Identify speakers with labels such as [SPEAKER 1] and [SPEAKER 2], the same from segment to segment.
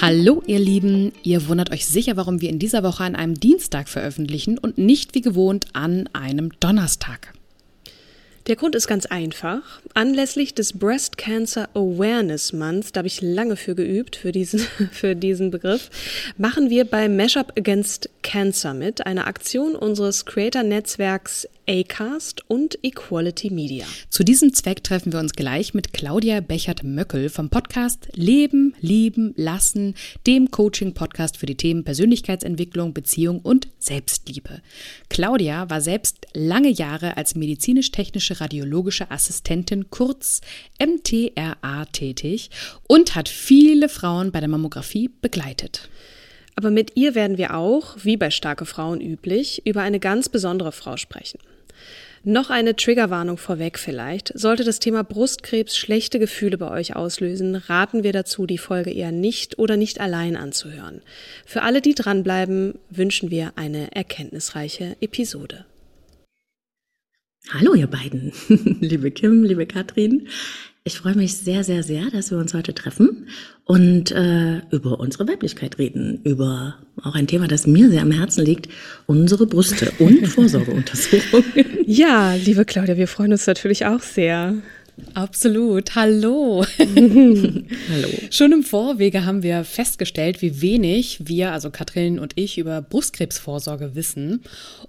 [SPEAKER 1] Hallo ihr Lieben, ihr wundert euch sicher, warum wir in dieser Woche an einem Dienstag veröffentlichen und nicht wie gewohnt an einem Donnerstag.
[SPEAKER 2] Der Grund ist ganz einfach. Anlässlich des Breast Cancer Awareness Month, da habe ich lange für geübt, für diesen, für diesen Begriff, machen wir bei Mashup Against Cancer mit, einer Aktion unseres Creator-Netzwerks Acast und Equality Media.
[SPEAKER 1] Zu diesem Zweck treffen wir uns gleich mit Claudia Bechert-Möckel vom Podcast Leben, Lieben, Lassen, dem Coaching-Podcast für die Themen Persönlichkeitsentwicklung, Beziehung und Selbstliebe. Claudia war selbst lange Jahre als medizinisch-technische radiologische Assistentin kurz MTRA tätig und hat viele Frauen bei der Mammographie begleitet.
[SPEAKER 2] Aber mit ihr werden wir auch, wie bei starke Frauen üblich, über eine ganz besondere Frau sprechen. Noch eine Triggerwarnung vorweg vielleicht. Sollte das Thema Brustkrebs schlechte Gefühle bei euch auslösen, raten wir dazu, die Folge eher nicht oder nicht allein anzuhören. Für alle, die dranbleiben, wünschen wir eine erkenntnisreiche Episode.
[SPEAKER 3] Hallo ihr beiden, liebe Kim, liebe Katrin. Ich freue mich sehr, sehr, sehr, dass wir uns heute treffen und äh, über unsere Weiblichkeit reden, über auch ein Thema, das mir sehr am Herzen liegt, unsere Brüste und Vorsorgeuntersuchungen.
[SPEAKER 2] Ja, liebe Claudia, wir freuen uns natürlich auch sehr.
[SPEAKER 1] Absolut. Hallo. Hallo. Schon im Vorwege haben wir festgestellt, wie wenig wir, also Katrin und ich, über Brustkrebsvorsorge wissen.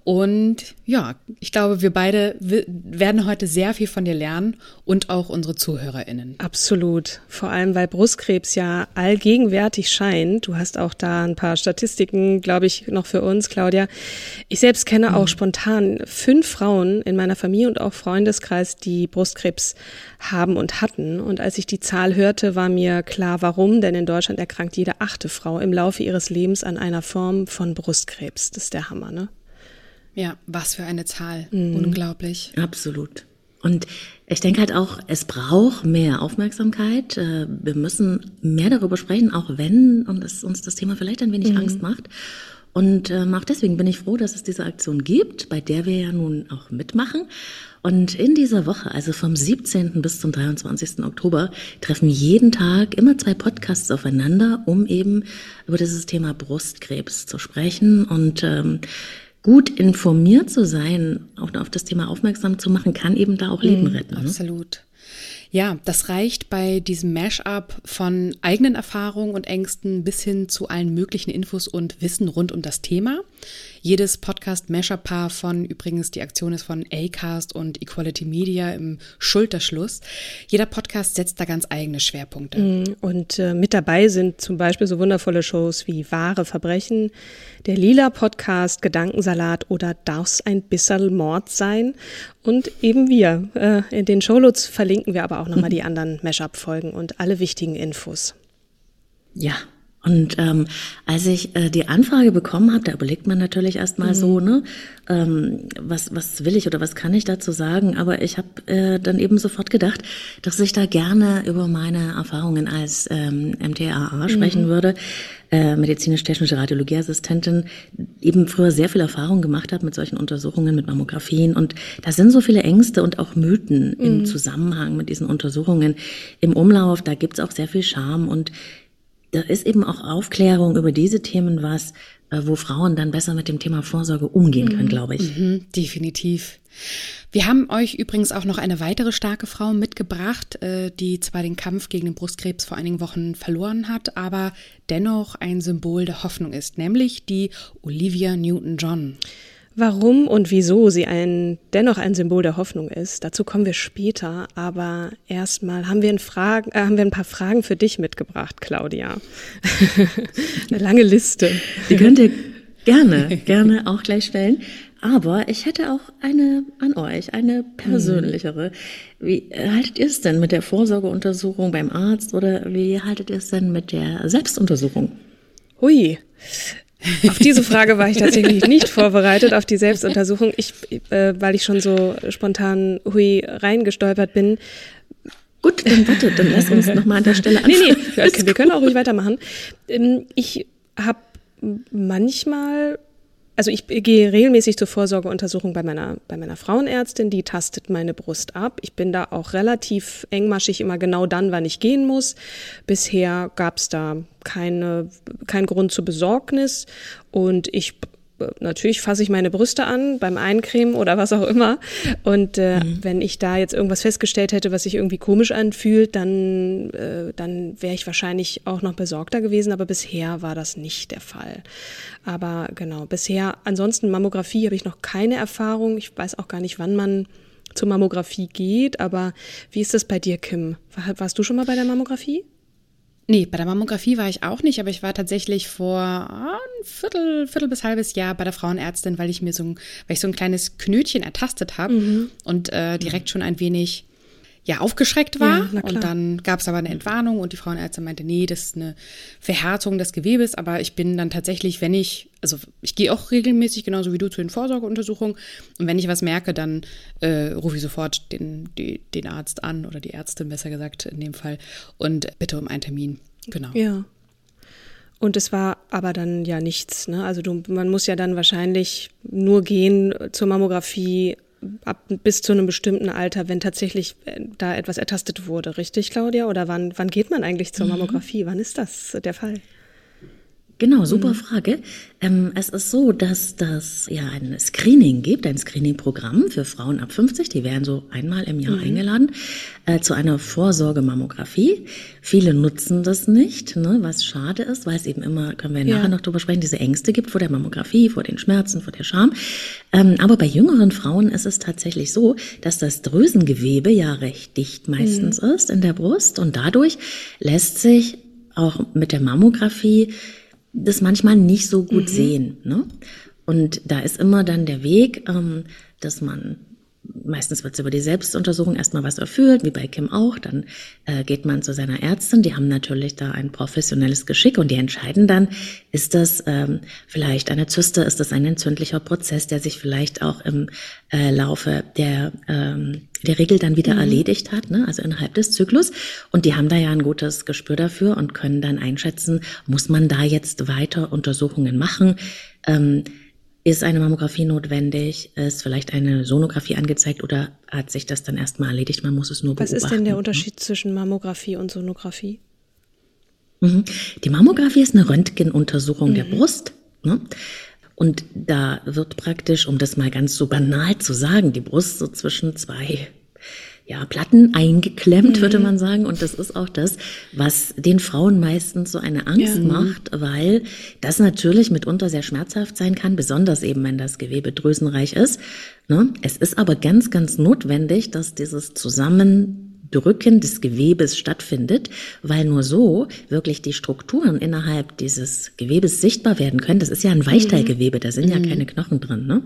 [SPEAKER 1] Und ja, ich glaube, wir beide werden heute sehr viel von dir lernen und auch unsere ZuhörerInnen.
[SPEAKER 2] Absolut. Vor allem, weil Brustkrebs ja allgegenwärtig scheint. Du hast auch da ein paar Statistiken, glaube ich, noch für uns, Claudia. Ich selbst kenne auch mhm. spontan fünf Frauen in meiner Familie und auch Freundeskreis, die Brustkrebs haben und hatten. Und als ich die Zahl hörte, war mir klar, warum, denn in Deutschland erkrankt jede achte Frau im Laufe ihres Lebens an einer Form von Brustkrebs. Das ist der Hammer, ne?
[SPEAKER 1] Ja, was für eine Zahl. Mhm. Unglaublich.
[SPEAKER 3] Absolut. Und ich denke halt auch, es braucht mehr Aufmerksamkeit. Äh, wir müssen mehr darüber sprechen, auch wenn und es uns das Thema vielleicht ein wenig mhm. Angst macht. Und ähm, auch deswegen bin ich froh, dass es diese Aktion gibt, bei der wir ja nun auch mitmachen. Und in dieser Woche, also vom 17. bis zum 23. Oktober, treffen jeden Tag immer zwei Podcasts aufeinander, um eben über dieses Thema Brustkrebs zu sprechen und ähm, gut informiert zu sein, auch auf das Thema aufmerksam zu machen, kann eben da auch Leben mhm, retten.
[SPEAKER 1] Ne? Absolut. Ja, das reicht bei diesem Mashup von eigenen Erfahrungen und Ängsten bis hin zu allen möglichen Infos und Wissen rund um das Thema. Jedes Podcast-Mashup-Paar von übrigens, die Aktion ist von Acast und Equality Media im Schulterschluss. Jeder Podcast setzt da ganz eigene Schwerpunkte.
[SPEAKER 2] Mhm, und äh, mit dabei sind zum Beispiel so wundervolle Shows wie Wahre Verbrechen, der Lila-Podcast Gedankensalat oder Darf's ein bisschen Mord sein? Und eben wir. Äh, in den Shownotes verlinken wir aber auch nochmal die anderen Mashup-Folgen und alle wichtigen Infos.
[SPEAKER 3] Ja, und ähm, als ich äh, die Anfrage bekommen habe, da überlegt man natürlich erstmal mhm. so, ne, ähm, was, was will ich oder was kann ich dazu sagen? Aber ich habe äh, dann eben sofort gedacht, dass ich da gerne über meine Erfahrungen als ähm, MTAA sprechen mhm. würde, äh, medizinisch-technische Radiologieassistentin, eben früher sehr viel Erfahrung gemacht habe mit solchen Untersuchungen, mit Mammografien. Und da sind so viele Ängste und auch Mythen mhm. im Zusammenhang mit diesen Untersuchungen im Umlauf. Da gibt's auch sehr viel Scham und da ist eben auch Aufklärung über diese Themen was, äh, wo Frauen dann besser mit dem Thema Vorsorge umgehen können, mhm. glaube ich.
[SPEAKER 1] Mhm, definitiv. Wir haben euch übrigens auch noch eine weitere starke Frau mitgebracht, äh, die zwar den Kampf gegen den Brustkrebs vor einigen Wochen verloren hat, aber dennoch ein Symbol der Hoffnung ist, nämlich die Olivia Newton-John.
[SPEAKER 2] Warum und wieso sie ein, dennoch ein Symbol der Hoffnung ist, dazu kommen wir später. Aber erstmal haben wir, Fragen, äh, haben wir ein paar Fragen für dich mitgebracht, Claudia. Eine lange Liste.
[SPEAKER 3] Die könnt ihr gerne, gerne auch gleich stellen. Aber ich hätte auch eine an euch, eine persönlichere. Wie haltet ihr es denn mit der Vorsorgeuntersuchung beim Arzt oder wie haltet ihr es denn mit der Selbstuntersuchung?
[SPEAKER 2] Hui. Auf diese Frage war ich tatsächlich nicht vorbereitet, auf die Selbstuntersuchung. Ich, äh, weil ich schon so spontan hui reingestolpert bin.
[SPEAKER 3] Gut, dann bitte, dann lass uns nochmal an der Stelle anfangen.
[SPEAKER 2] Nee, nee, okay, wir können auch ruhig weitermachen. Ähm, ich habe manchmal also ich gehe regelmäßig zur Vorsorgeuntersuchung bei meiner, bei meiner Frauenärztin, die tastet meine Brust ab. Ich bin da auch relativ engmaschig immer genau dann, wann ich gehen muss. Bisher gab es da keine, keinen Grund zur Besorgnis und ich natürlich fasse ich meine Brüste an beim Eincremen oder was auch immer. Und äh, mhm. wenn ich da jetzt irgendwas festgestellt hätte, was sich irgendwie komisch anfühlt, dann, äh, dann wäre ich wahrscheinlich auch noch besorgter gewesen. Aber bisher war das nicht der Fall. Aber genau, bisher, ansonsten Mammographie habe ich noch keine Erfahrung. Ich weiß auch gar nicht, wann man zur Mammographie geht. Aber wie ist das bei dir, Kim? Warst du schon mal bei der Mammographie?
[SPEAKER 1] Nee, bei der Mammographie war ich auch nicht, aber ich war tatsächlich vor ein Viertel, Viertel bis halbes Jahr bei der Frauenärztin, weil ich mir so ein, weil ich so ein kleines Knötchen ertastet habe mhm. und äh, direkt schon ein wenig ja aufgeschreckt war. Ja, und dann gab es aber eine Entwarnung und die Frauenärztin meinte, nee, das ist eine Verhärtung des Gewebes. Aber ich bin dann tatsächlich, wenn ich, also ich gehe auch regelmäßig, genauso wie du, zu den Vorsorgeuntersuchungen. Und wenn ich was merke, dann äh, rufe ich sofort den, die, den Arzt an oder die Ärztin, besser gesagt in dem Fall, und bitte um einen Termin. Genau.
[SPEAKER 2] Ja. Und es war aber dann ja nichts. Ne? Also du, man muss ja dann wahrscheinlich nur gehen zur Mammographie ab bis zu einem bestimmten Alter, wenn tatsächlich äh, da etwas ertastet wurde, richtig, Claudia? Oder wann, wann geht man eigentlich zur mhm. Mammographie? Mhm. Wann ist das der Fall?
[SPEAKER 3] Genau, super mhm. Frage. Ähm, es ist so, dass das ja ein Screening gibt, ein Screening-Programm für Frauen ab 50. Die werden so einmal im Jahr mhm. eingeladen äh, zu einer Vorsorgemammographie. Viele nutzen das nicht, ne, was schade ist, weil es eben immer, können wir ja. nachher noch drüber sprechen, diese Ängste gibt vor der Mammographie, vor den Schmerzen, vor der Scham. Ähm, aber bei jüngeren Frauen ist es tatsächlich so, dass das Drüsengewebe ja recht dicht meistens mhm. ist in der Brust und dadurch lässt sich auch mit der Mammographie das manchmal nicht so gut mhm. sehen. Ne? Und da ist immer dann der Weg, ähm, dass man meistens wird es über die Selbstuntersuchung erstmal was erfüllt, wie bei Kim auch. Dann äh, geht man zu seiner Ärztin. Die haben natürlich da ein professionelles Geschick und die entscheiden dann, ist das ähm, vielleicht eine Zyste, ist das ein entzündlicher Prozess, der sich vielleicht auch im äh, Laufe der, ähm, der Regel dann wieder mhm. erledigt hat, ne? also innerhalb des Zyklus. Und die haben da ja ein gutes Gespür dafür und können dann einschätzen, muss man da jetzt weiter Untersuchungen machen? Ähm, ist eine Mammographie notwendig? Ist vielleicht eine Sonographie angezeigt oder hat sich das dann erstmal erledigt? Man muss es nur beobachten.
[SPEAKER 2] Was ist denn der Unterschied zwischen Mammographie und Sonographie?
[SPEAKER 3] Mhm. Die Mammographie ist eine Röntgenuntersuchung mhm. der Brust. Ne? Und da wird praktisch, um das mal ganz so banal zu sagen, die Brust so zwischen zwei ja, Platten eingeklemmt, mhm. würde man sagen. Und das ist auch das, was den Frauen meistens so eine Angst ja. macht, weil das natürlich mitunter sehr schmerzhaft sein kann, besonders eben, wenn das Gewebe drüsenreich ist. Ne? Es ist aber ganz, ganz notwendig, dass dieses Zusammen Drücken des Gewebes stattfindet, weil nur so wirklich die Strukturen innerhalb dieses Gewebes sichtbar werden können. Das ist ja ein Weichteilgewebe, da sind mhm. ja keine Knochen drin. Ne?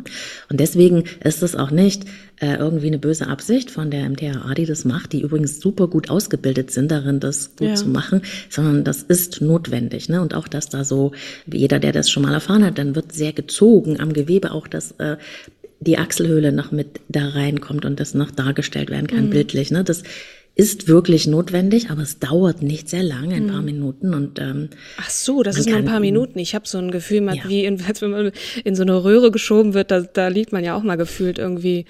[SPEAKER 3] Und deswegen ist es auch nicht äh, irgendwie eine böse Absicht von der MTHA, die das macht, die übrigens super gut ausgebildet sind darin, das gut ja. zu machen, sondern das ist notwendig. Ne? Und auch, dass da so, jeder, der das schon mal erfahren hat, dann wird sehr gezogen am Gewebe auch das äh, die Achselhöhle noch mit da reinkommt und das noch dargestellt werden kann, mhm. bildlich. Ne? Das ist wirklich notwendig, aber es dauert nicht sehr lange, ein paar mhm. Minuten und ähm,
[SPEAKER 2] Ach so, das ist nur ein paar Minuten. Ich habe so ein Gefühl, man, ja. wie in, als wenn man in so eine Röhre geschoben wird, da, da liegt man ja auch mal gefühlt irgendwie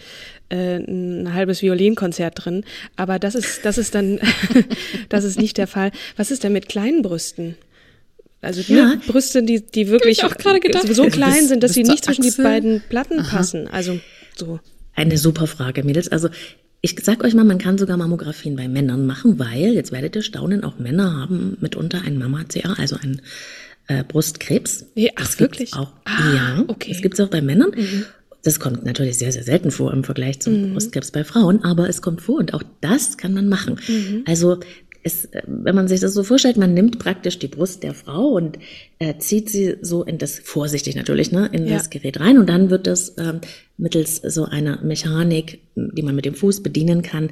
[SPEAKER 2] äh, ein halbes Violinkonzert drin. Aber das ist das ist dann das ist nicht der Fall. Was ist denn mit kleinen Brüsten? Also die ja. Brüste, die, die wirklich
[SPEAKER 1] auch gedacht.
[SPEAKER 2] so klein sind, dass sie nicht zwischen die beiden Platten Aha. passen. Also so.
[SPEAKER 3] Eine super Frage, Mädels. Also ich sag euch mal, man kann sogar Mammografien bei Männern machen, weil, jetzt werdet ihr staunen, auch Männer haben mitunter ein Mama-CA, also ein äh, Brustkrebs.
[SPEAKER 2] Ja, ach, das wirklich?
[SPEAKER 3] Auch, ah, ja, okay. das gibt's auch bei Männern. Mhm. Das kommt natürlich sehr, sehr selten vor im Vergleich zum mhm. Brustkrebs bei Frauen, aber es kommt vor und auch das kann man machen. Mhm. Also es, wenn man sich das so vorstellt, man nimmt praktisch die Brust der Frau und äh, zieht sie so in das, vorsichtig natürlich, ne, in ja. das Gerät rein und dann wird das ähm, mittels so einer Mechanik, die man mit dem Fuß bedienen kann,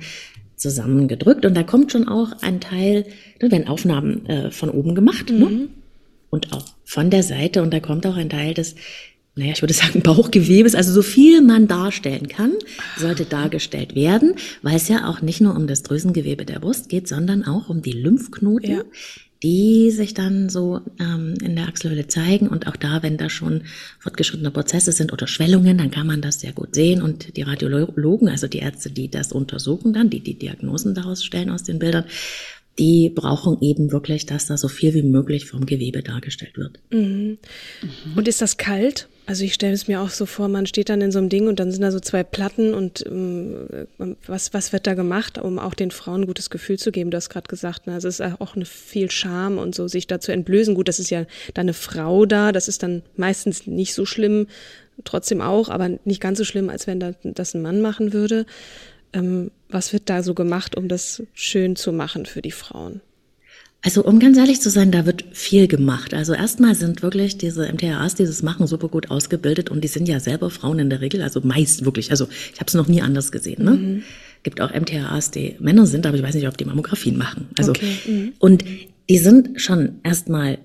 [SPEAKER 3] zusammengedrückt und da kommt schon auch ein Teil, da werden Aufnahmen äh, von oben gemacht, ne? mhm. ne? Und auch von der Seite und da kommt auch ein Teil des naja, ich würde sagen Bauchgewebes, also so viel man darstellen kann, sollte dargestellt werden, weil es ja auch nicht nur um das Drüsengewebe der Brust geht, sondern auch um die Lymphknoten, ja. die sich dann so ähm, in der Achselhöhle zeigen. Und auch da, wenn da schon fortgeschrittene Prozesse sind oder Schwellungen, dann kann man das sehr gut sehen. Und die Radiologen, also die Ärzte, die das untersuchen dann, die die Diagnosen daraus stellen aus den Bildern, die brauchen eben wirklich, dass da so viel wie möglich vom Gewebe dargestellt wird.
[SPEAKER 2] Mhm. Mhm. Und ist das kalt? Also ich stelle es mir auch so vor, man steht dann in so einem Ding und dann sind da so zwei Platten und ähm, was, was wird da gemacht, um auch den Frauen ein gutes Gefühl zu geben? Du hast gerade gesagt, ne? also es ist auch eine viel Scham und so, sich da zu entblößen. Gut, das ist ja da eine Frau da, das ist dann meistens nicht so schlimm, trotzdem auch, aber nicht ganz so schlimm, als wenn da, das ein Mann machen würde. Ähm, was wird da so gemacht, um das schön zu machen für die Frauen?
[SPEAKER 3] Also um ganz ehrlich zu sein, da wird viel gemacht. Also erstmal sind wirklich diese MTHAs, die das machen, super gut ausgebildet und die sind ja selber Frauen in der Regel, also meist wirklich. Also ich habe es noch nie anders gesehen. Ne? Mhm. Gibt auch MTHAs, die Männer sind, aber ich weiß nicht, ob die Mammografien machen. Also okay. mhm. und die sind schon erstmal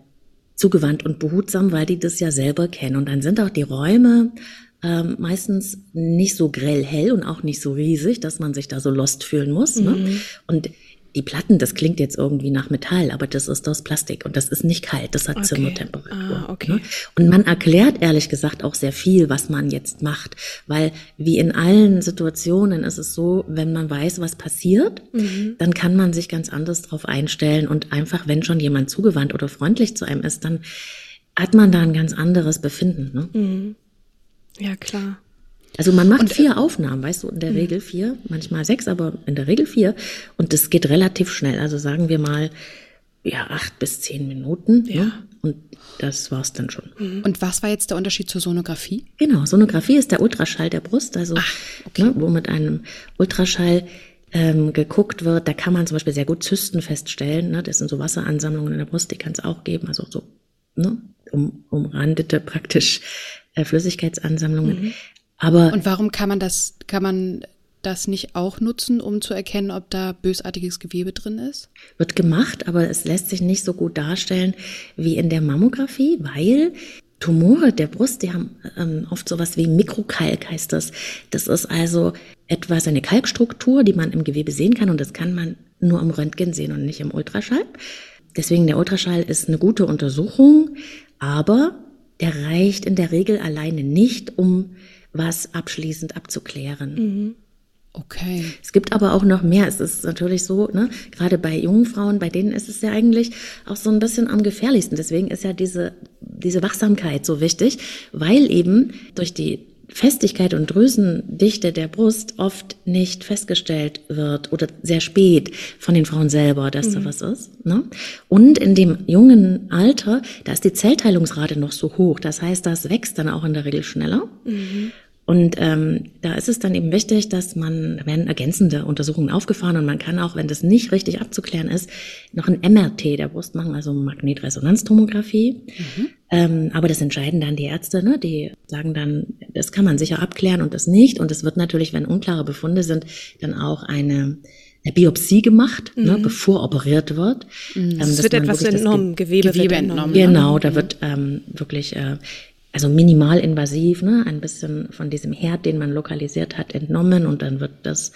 [SPEAKER 3] zugewandt und behutsam, weil die das ja selber kennen. Und dann sind auch die Räume ähm, meistens nicht so grell hell und auch nicht so riesig, dass man sich da so lost fühlen muss. Ne? Mhm. Ne? Und die Platten, das klingt jetzt irgendwie nach Metall, aber das ist aus Plastik und das ist nicht kalt, das hat okay. Zimmertemperatur. Ah, okay. ne? Und man erklärt ehrlich gesagt auch sehr viel, was man jetzt macht, weil wie in allen Situationen ist es so, wenn man weiß, was passiert, mhm. dann kann man sich ganz anders drauf einstellen und einfach, wenn schon jemand zugewandt oder freundlich zu einem ist, dann hat man da ein ganz anderes Befinden. Ne?
[SPEAKER 2] Mhm. Ja, klar.
[SPEAKER 3] Also man macht und, vier äh, Aufnahmen, weißt du, in der mh. Regel vier, manchmal sechs, aber in der Regel vier. Und das geht relativ schnell. Also sagen wir mal, ja, acht bis zehn Minuten. Ja. Ne? Und das war's dann schon.
[SPEAKER 1] Mhm. Und was war jetzt der Unterschied zur Sonographie?
[SPEAKER 3] Genau, Sonographie ist der Ultraschall der Brust, also Ach, okay. ne, wo mit einem Ultraschall ähm, geguckt wird. Da kann man zum Beispiel sehr gut Zysten feststellen. Ne? Das sind so Wasseransammlungen in der Brust, die kann es auch geben. Also so ne, um, umrandete praktisch äh, Flüssigkeitsansammlungen. Mhm. Aber
[SPEAKER 1] und warum kann man das, kann man das nicht auch nutzen, um zu erkennen, ob da bösartiges Gewebe drin ist?
[SPEAKER 3] Wird gemacht, aber es lässt sich nicht so gut darstellen wie in der Mammographie, weil Tumore der Brust, die haben ähm, oft sowas wie Mikrokalk heißt das. Das ist also etwas, eine Kalkstruktur, die man im Gewebe sehen kann und das kann man nur im Röntgen sehen und nicht im Ultraschall. Deswegen der Ultraschall ist eine gute Untersuchung, aber der reicht in der Regel alleine nicht, um was abschließend abzuklären.
[SPEAKER 1] Mhm. Okay.
[SPEAKER 3] Es gibt aber auch noch mehr. Es ist natürlich so, ne, gerade bei jungen Frauen, bei denen ist es ja eigentlich auch so ein bisschen am gefährlichsten. Deswegen ist ja diese, diese Wachsamkeit so wichtig, weil eben durch die Festigkeit und Drüsendichte der Brust oft nicht festgestellt wird oder sehr spät von den Frauen selber, dass mhm. da was ist. Ne? Und in dem jungen Alter, da ist die Zellteilungsrate noch so hoch. Das heißt, das wächst dann auch in der Regel schneller. Mhm. Und ähm, da ist es dann eben wichtig, dass man, da werden ergänzende Untersuchungen aufgefahren und man kann auch, wenn das nicht richtig abzuklären ist, noch ein MRT der Brust machen, also Magnetresonanztomographie. Mhm. Ähm, aber das entscheiden dann die Ärzte, ne? die sagen dann, das kann man sicher abklären und das nicht. Und es wird natürlich, wenn unklare Befunde sind, dann auch eine eine Biopsie gemacht, ne, mhm. ne, bevor operiert wird.
[SPEAKER 2] Mhm. Ähm, es wird etwas entnommen, Gewebe,
[SPEAKER 1] Gewebe wird entnommen.
[SPEAKER 3] Genau, da wird ähm, wirklich äh, also minimal invasiv, ne, ein bisschen von diesem Herd, den man lokalisiert hat, entnommen und dann wird das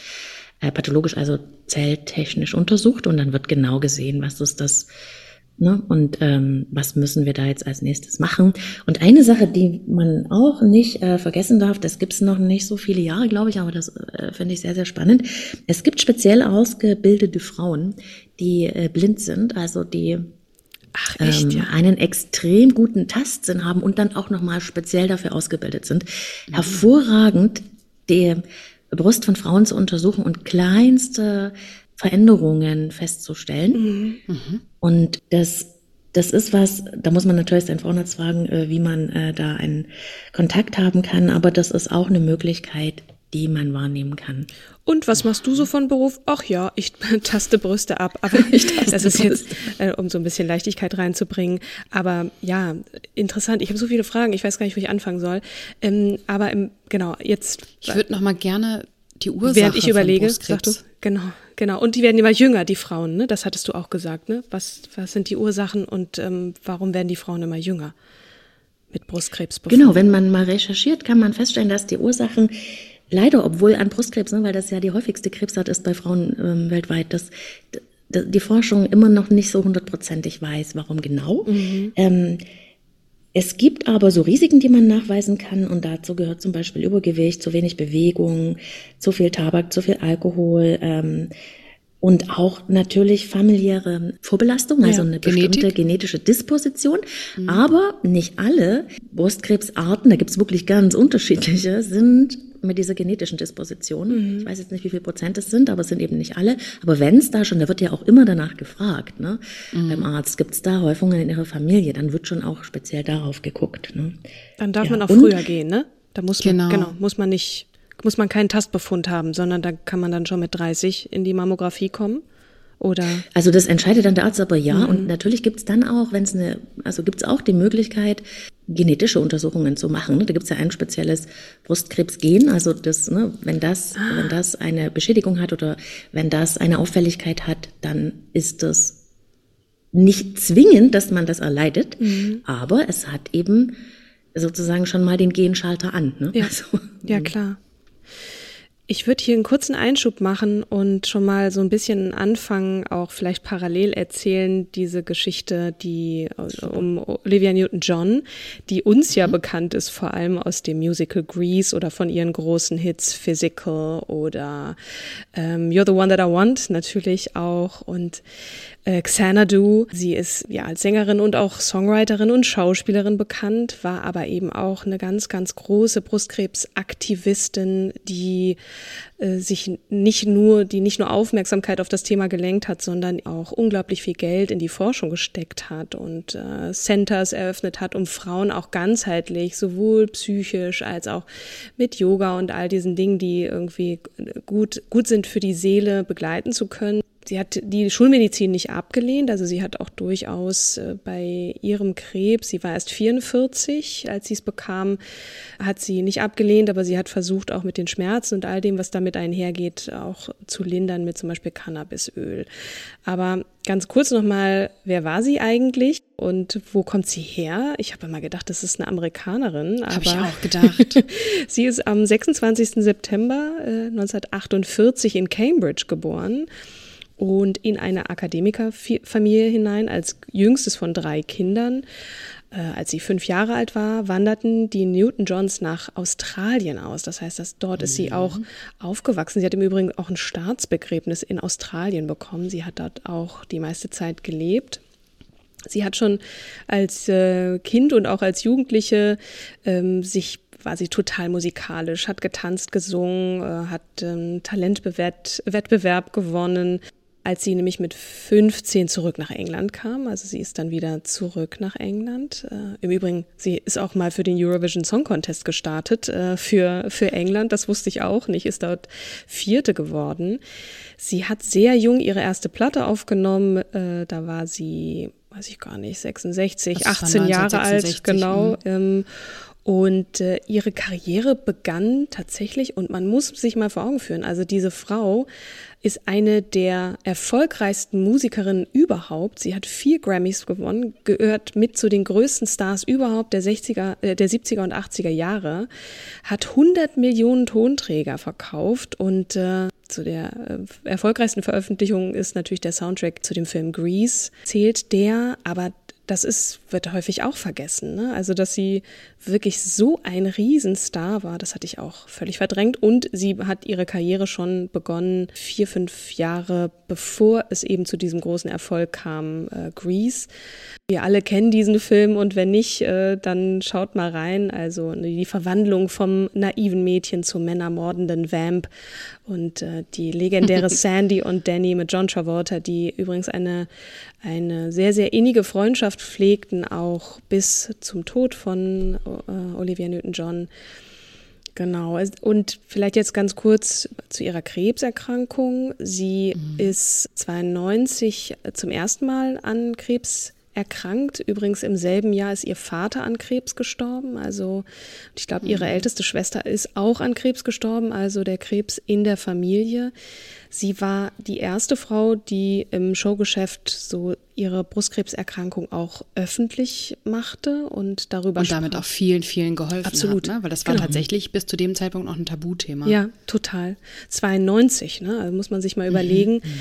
[SPEAKER 3] äh, pathologisch, also zelltechnisch untersucht und dann wird genau gesehen, was ist das, ne, und ähm, was müssen wir da jetzt als nächstes machen. Und eine Sache, die man auch nicht äh, vergessen darf, das gibt es noch nicht so viele Jahre, glaube ich, aber das äh, finde ich sehr, sehr spannend. Es gibt speziell ausgebildete Frauen, die äh, blind sind, also die Ach, echt, ähm, ja. einen extrem guten Tastsinn haben und dann auch nochmal speziell dafür ausgebildet sind, mhm. hervorragend die Brust von Frauen zu untersuchen und kleinste Veränderungen festzustellen. Mhm. Mhm. Und das das ist was, da muss man natürlich seinen Frauenarzt fragen, äh, wie man äh, da einen Kontakt haben kann, aber das ist auch eine Möglichkeit, die man wahrnehmen kann.
[SPEAKER 2] Und was machst du so von Beruf? Ach ja, ich taste Brüste ab. Aber ich taste das ist jetzt, äh, um so ein bisschen Leichtigkeit reinzubringen. Aber ja, interessant. Ich habe so viele Fragen. Ich weiß gar nicht, wo ich anfangen soll. Ähm, aber im, genau, jetzt.
[SPEAKER 1] Ich würde noch mal gerne die Ursache
[SPEAKER 2] Während ich überlege, sagst du, genau, genau. Und die werden immer jünger, die Frauen, ne? Das hattest du auch gesagt, ne? Was, was sind die Ursachen und ähm, warum werden die Frauen immer jünger mit Brustkrebs?
[SPEAKER 3] Genau, wenn man mal recherchiert, kann man feststellen, dass die Ursachen leider, obwohl an Brustkrebs, ne, weil das ja die häufigste Krebsart ist bei Frauen ähm, weltweit, dass die Forschung immer noch nicht so hundertprozentig weiß, warum genau. Mhm. Ähm, es gibt aber so Risiken, die man nachweisen kann und dazu gehört zum Beispiel Übergewicht, zu wenig Bewegung, zu viel Tabak, zu viel Alkohol ähm, und auch natürlich familiäre Vorbelastung, also ja, eine bestimmte Genetik. genetische Disposition. Mhm. Aber nicht alle Brustkrebsarten, da gibt's wirklich ganz unterschiedliche, sind mit dieser genetischen Disposition. Mhm. Ich weiß jetzt nicht, wie viel Prozent es sind, aber es sind eben nicht alle. Aber wenn es da schon, da wird ja auch immer danach gefragt, ne? Mhm. Beim Arzt gibt es da Häufungen in ihrer Familie, dann wird schon auch speziell darauf geguckt. Ne?
[SPEAKER 2] Dann darf ja. man auch Und, früher gehen, ne? Da muss man, genau. genau, muss man nicht, muss man keinen Tastbefund haben, sondern da kann man dann schon mit 30 in die Mammographie kommen. Oder?
[SPEAKER 3] Also das entscheidet dann der Arzt aber ja. Mhm. Und natürlich gibt es dann auch, wenn es eine, also gibt es auch die Möglichkeit, genetische Untersuchungen zu machen. Da gibt es ja ein spezielles Brustkrebsgen. Also das, ne, wenn das, ah. wenn das eine Beschädigung hat oder wenn das eine Auffälligkeit hat, dann ist das nicht zwingend, dass man das erleidet, mhm. aber es hat eben sozusagen schon mal den Genschalter an. Ne?
[SPEAKER 2] Ja, also, ja klar. Ich würde hier einen kurzen Einschub machen und schon mal so ein bisschen anfangen, auch vielleicht parallel erzählen, diese Geschichte, die äh, um Olivia Newton-John, die uns ja mhm. bekannt ist, vor allem aus dem Musical Grease oder von ihren großen Hits Physical oder ähm, You're the One That I Want natürlich auch. Und äh, Xanadu. Sie ist ja als Sängerin und auch Songwriterin und Schauspielerin bekannt, war aber eben auch eine ganz, ganz große Brustkrebsaktivistin, die äh, sich nicht nur, die nicht nur Aufmerksamkeit auf das Thema gelenkt hat, sondern auch unglaublich viel Geld in die Forschung gesteckt hat und äh, Centers eröffnet hat, um Frauen auch ganzheitlich, sowohl psychisch als auch mit Yoga und all diesen Dingen, die irgendwie gut, gut sind für die Seele, begleiten zu können. Sie hat die Schulmedizin nicht abgelehnt, also sie hat auch durchaus äh, bei ihrem Krebs, sie war erst 44, als sie es bekam, hat sie nicht abgelehnt, aber sie hat versucht, auch mit den Schmerzen und all dem, was damit einhergeht, auch zu lindern mit zum Beispiel Cannabisöl. Aber ganz kurz nochmal, wer war sie eigentlich und wo kommt sie her? Ich habe immer gedacht, das ist eine Amerikanerin.
[SPEAKER 1] Habe ich auch gedacht.
[SPEAKER 2] sie ist am 26. September äh, 1948 in Cambridge geboren und in eine Akademikerfamilie hinein als jüngstes von drei Kindern. Äh, als sie fünf Jahre alt war, wanderten die Newton-Johns nach Australien aus. Das heißt, dass dort mhm. ist sie mhm. auch aufgewachsen. Sie hat im Übrigen auch ein Staatsbegräbnis in Australien bekommen. Sie hat dort auch die meiste Zeit gelebt. Sie hat schon als äh, Kind und auch als Jugendliche ähm, sich war sie total musikalisch, hat getanzt, gesungen, äh, hat ähm, Talentwettbewerb gewonnen als sie nämlich mit 15 zurück nach England kam. Also sie ist dann wieder zurück nach England. Äh, Im Übrigen, sie ist auch mal für den Eurovision Song Contest gestartet äh, für, für England. Das wusste ich auch nicht, ist dort Vierte geworden. Sie hat sehr jung ihre erste Platte aufgenommen. Äh, da war sie, weiß ich gar nicht, 66, 18 Jahre alt, genau. Mhm. Und äh, ihre Karriere begann tatsächlich, und man muss sich mal vor Augen führen, also diese Frau ist eine der erfolgreichsten Musikerinnen überhaupt. Sie hat vier Grammys gewonnen, gehört mit zu den größten Stars überhaupt der 60er, äh, der 70er und 80er Jahre, hat 100 Millionen Tonträger verkauft und äh, zu der äh, erfolgreichsten Veröffentlichung ist natürlich der Soundtrack zu dem Film Grease, zählt der, aber das ist, wird häufig auch vergessen. Ne? Also, dass sie wirklich so ein Riesenstar war, das hatte ich auch völlig verdrängt. Und sie hat ihre Karriere schon begonnen, vier, fünf Jahre bevor es eben zu diesem großen Erfolg kam, äh, Grease. Wir alle kennen diesen Film und wenn nicht, äh, dann schaut mal rein. Also die Verwandlung vom naiven Mädchen zum männermordenden Vamp und äh, die legendäre Sandy und Danny mit John Travolta, die übrigens eine, eine sehr, sehr innige Freundschaft pflegten, auch bis zum Tod von äh, Olivia Newton-John. Genau. Und vielleicht jetzt ganz kurz zu ihrer Krebserkrankung. Sie mhm. ist 92 zum ersten Mal an Krebs erkrankt. Übrigens im selben Jahr ist ihr Vater an Krebs gestorben. Also ich glaube, ihre mhm. älteste Schwester ist auch an Krebs gestorben, also der Krebs in der Familie. Sie war die erste Frau, die im Showgeschäft so ihre Brustkrebserkrankung auch öffentlich machte und darüber
[SPEAKER 1] und damit sprach. auch vielen, vielen geholfen Absolut. hat, ne? weil das war genau. tatsächlich bis zu dem Zeitpunkt noch ein Tabuthema.
[SPEAKER 2] Ja, total. 92, ne? Also muss man sich mal mhm. überlegen. Mhm.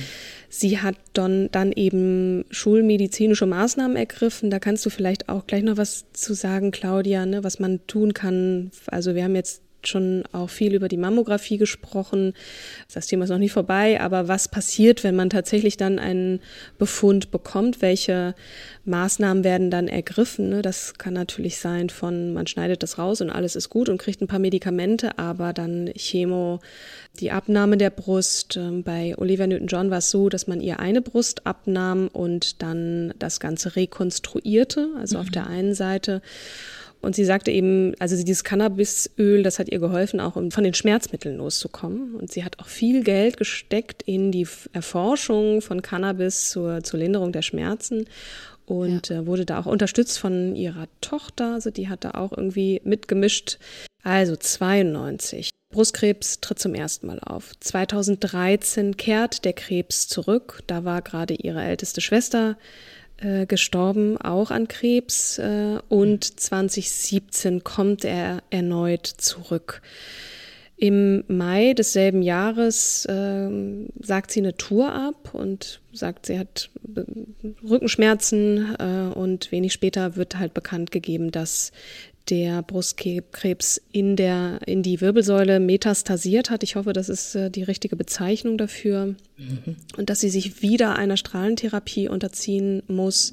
[SPEAKER 2] Sie hat dann, dann eben schulmedizinische Maßnahmen ergriffen. Da kannst du vielleicht auch gleich noch was zu sagen, Claudia, ne, was man tun kann. Also wir haben jetzt schon auch viel über die Mammographie gesprochen. Das Thema ist noch nicht vorbei, aber was passiert, wenn man tatsächlich dann einen Befund bekommt? Welche Maßnahmen werden dann ergriffen? Ne? Das kann natürlich sein von, man schneidet das raus und alles ist gut und kriegt ein paar Medikamente, aber dann Chemo, die Abnahme der Brust. Ähm, bei Olivia Newton-John war es so, dass man ihr eine Brust abnahm und dann das Ganze rekonstruierte, also mhm. auf der einen Seite und sie sagte eben, also dieses Cannabisöl, das hat ihr geholfen, auch um von den Schmerzmitteln loszukommen. Und sie hat auch viel Geld gesteckt in die Erforschung von Cannabis zur, zur Linderung der Schmerzen und ja. äh, wurde da auch unterstützt von ihrer Tochter. Also die hat da auch irgendwie mitgemischt. Also 92. Brustkrebs tritt zum ersten Mal auf. 2013 kehrt der Krebs zurück. Da war gerade ihre älteste Schwester äh, gestorben, auch an Krebs. Äh, und 2017 kommt er erneut zurück. Im Mai desselben Jahres äh, sagt sie eine Tour ab und sagt, sie hat äh, Rückenschmerzen äh, und wenig später wird halt bekannt gegeben, dass der Brustkrebs in, der, in die Wirbelsäule metastasiert hat. Ich hoffe, das ist äh, die richtige Bezeichnung dafür. Mhm. Und dass sie sich wieder einer Strahlentherapie unterziehen muss.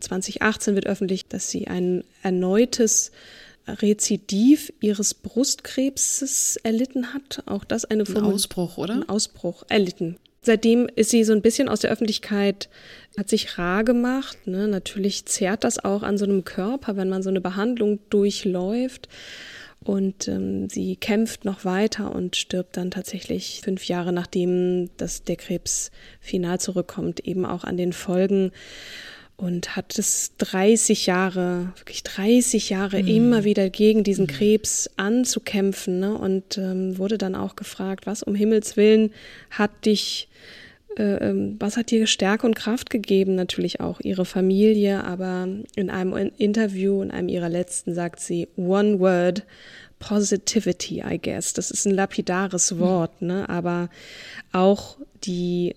[SPEAKER 2] 2018 wird öffentlich, dass sie ein erneutes Rezidiv ihres Brustkrebses erlitten hat. Auch das eine
[SPEAKER 1] Form. Ein Ausbruch, oder?
[SPEAKER 2] Ein Ausbruch erlitten. Seitdem ist sie so ein bisschen aus der Öffentlichkeit, hat sich rar gemacht. Ne? Natürlich zehrt das auch an so einem Körper, wenn man so eine Behandlung durchläuft. Und ähm, sie kämpft noch weiter und stirbt dann tatsächlich fünf Jahre nachdem dass der Krebs final zurückkommt, eben auch an den Folgen und hat es 30 Jahre, wirklich 30 Jahre mhm. immer wieder gegen diesen mhm. Krebs anzukämpfen ne? und ähm, wurde dann auch gefragt, was um Himmels Willen hat dich, äh, ähm, was hat dir Stärke und Kraft gegeben? Natürlich auch ihre Familie, aber in einem Interview, in einem ihrer letzten, sagt sie, one word, Positivity, I guess. Das ist ein lapidares mhm. Wort, ne? aber auch die